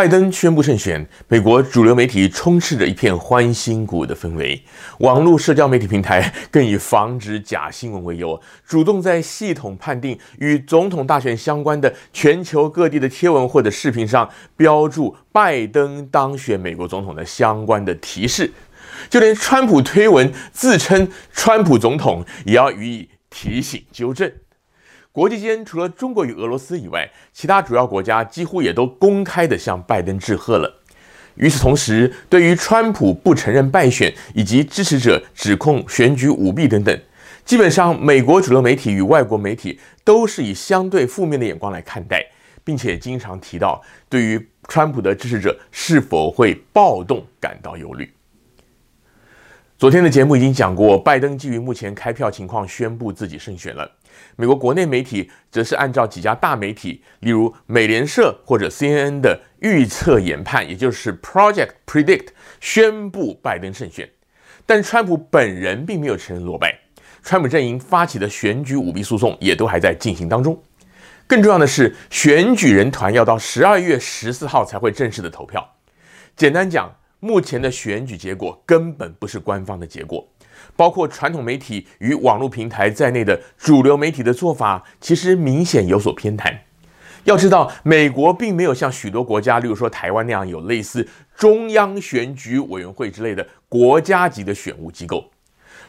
拜登宣布胜选，美国主流媒体充斥着一片欢欣鼓舞的氛围。网络社交媒体平台更以防止假新闻为由，主动在系统判定与总统大选相关的全球各地的贴文或者视频上标注拜登当选美国总统的相关的提示。就连川普推文自称“川普总统”，也要予以提醒纠正。国际间除了中国与俄罗斯以外，其他主要国家几乎也都公开的向拜登致贺了。与此同时，对于川普不承认败选以及支持者指控选举舞弊等等，基本上美国主流媒体与外国媒体都是以相对负面的眼光来看待，并且经常提到对于川普的支持者是否会暴动感到忧虑。昨天的节目已经讲过，拜登基于目前开票情况，宣布自己胜选了。美国国内媒体则是按照几家大媒体，例如美联社或者 CNN 的预测研判，也就是 Project Predict，宣布拜登胜选。但川普本人并没有承认落败，川普阵营发起的选举舞弊诉讼也都还在进行当中。更重要的是，选举人团要到十二月十四号才会正式的投票。简单讲，目前的选举结果根本不是官方的结果。包括传统媒体与网络平台在内的主流媒体的做法，其实明显有所偏袒。要知道，美国并没有像许多国家，例如说台湾那样有类似中央选举委员会之类的国家级的选务机构。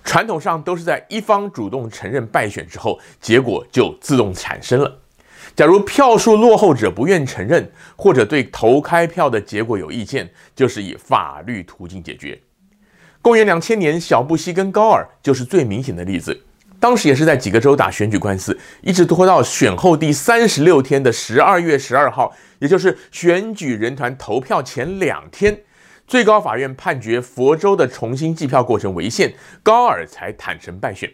传统上都是在一方主动承认败选之后，结果就自动产生了。假如票数落后者不愿承认，或者对投开票的结果有意见，就是以法律途径解决。公元两千年，小布希跟高尔就是最明显的例子。当时也是在几个州打选举官司，一直拖到选后第三十六天的十二月十二号，也就是选举人团投票前两天，最高法院判决佛州的重新计票过程违宪，高尔才坦承败选。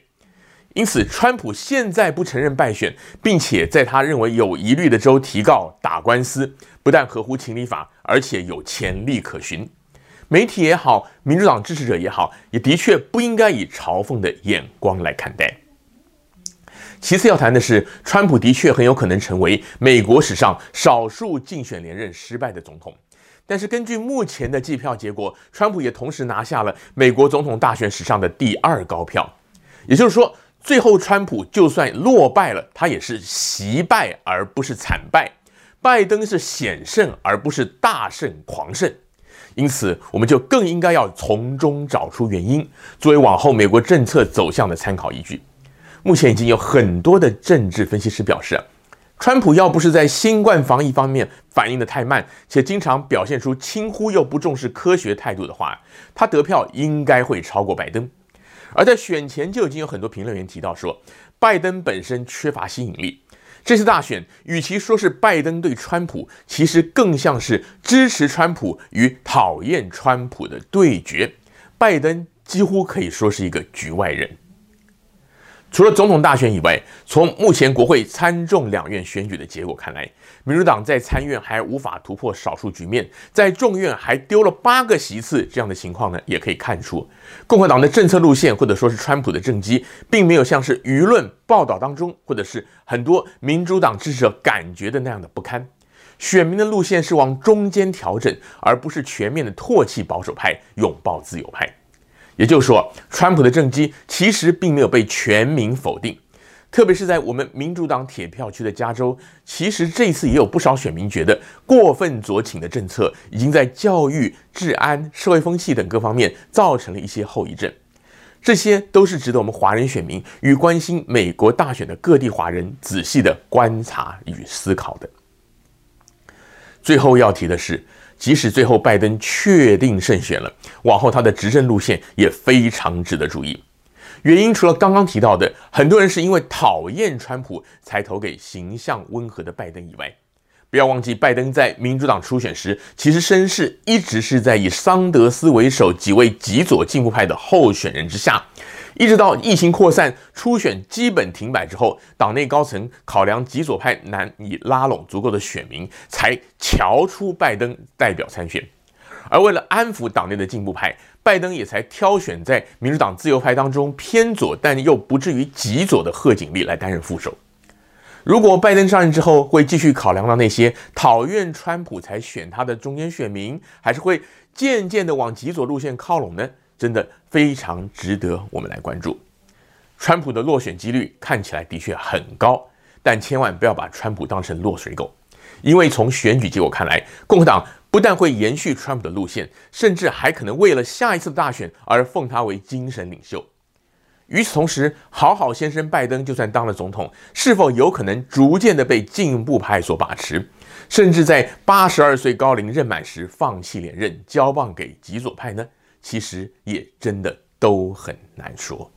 因此，川普现在不承认败选，并且在他认为有疑虑的州提告打官司，不但合乎情理法，而且有潜力可循。媒体也好，民主党支持者也好，也的确不应该以嘲讽的眼光来看待。其次要谈的是，川普的确很有可能成为美国史上少数竞选连任失败的总统。但是根据目前的计票结果，川普也同时拿下了美国总统大选史上的第二高票。也就是说，最后川普就算落败了，他也是惜败而不是惨败；拜登是险胜而不是大胜狂胜。因此，我们就更应该要从中找出原因，作为往后美国政策走向的参考依据。目前已经有很多的政治分析师表示，川普要不是在新冠防疫方面反应得太慢，且经常表现出轻忽又不重视科学态度的话，他得票应该会超过拜登。而在选前就已经有很多评论员提到说，拜登本身缺乏吸引力。这次大选，与其说是拜登对川普，其实更像是支持川普与讨厌川普的对决。拜登几乎可以说是一个局外人。除了总统大选以外，从目前国会参众两院选举的结果看来，民主党在参院还无法突破少数局面，在众院还丢了八个席次，这样的情况呢，也可以看出共和党的政策路线，或者说是川普的政绩，并没有像是舆论报道当中，或者是很多民主党支持者感觉的那样的不堪。选民的路线是往中间调整，而不是全面的唾弃保守派，拥抱自由派。也就是说，川普的政绩其实并没有被全民否定，特别是在我们民主党铁票区的加州，其实这次也有不少选民觉得过分左倾的政策已经在教育、治安、社会风气等各方面造成了一些后遗症，这些都是值得我们华人选民与关心美国大选的各地华人仔细的观察与思考的。最后要提的是。即使最后拜登确定胜选了，往后他的执政路线也非常值得注意。原因除了刚刚提到的，很多人是因为讨厌川普才投给形象温和的拜登以外，不要忘记拜登在民主党初选时，其实声势一直是在以桑德斯为首几位极左进步派的候选人之下。一直到疫情扩散、初选基本停摆之后，党内高层考量极左派难以拉拢足够的选民，才瞧出拜登代表参选。而为了安抚党内的进步派，拜登也才挑选在民主党自由派当中偏左但又不至于极左的贺锦丽来担任副手。如果拜登上任之后会继续考量到那些讨厌川普才选他的中间选民，还是会渐渐的往极左路线靠拢呢？真的非常值得我们来关注。川普的落选几率看起来的确很高，但千万不要把川普当成落水狗，因为从选举结果看来，共和党不但会延续川普的路线，甚至还可能为了下一次的大选而奉他为精神领袖。与此同时，好好先生拜登就算当了总统，是否有可能逐渐的被进步派所把持，甚至在八十二岁高龄任满时放弃连任，交棒给极左派呢？其实也真的都很难说。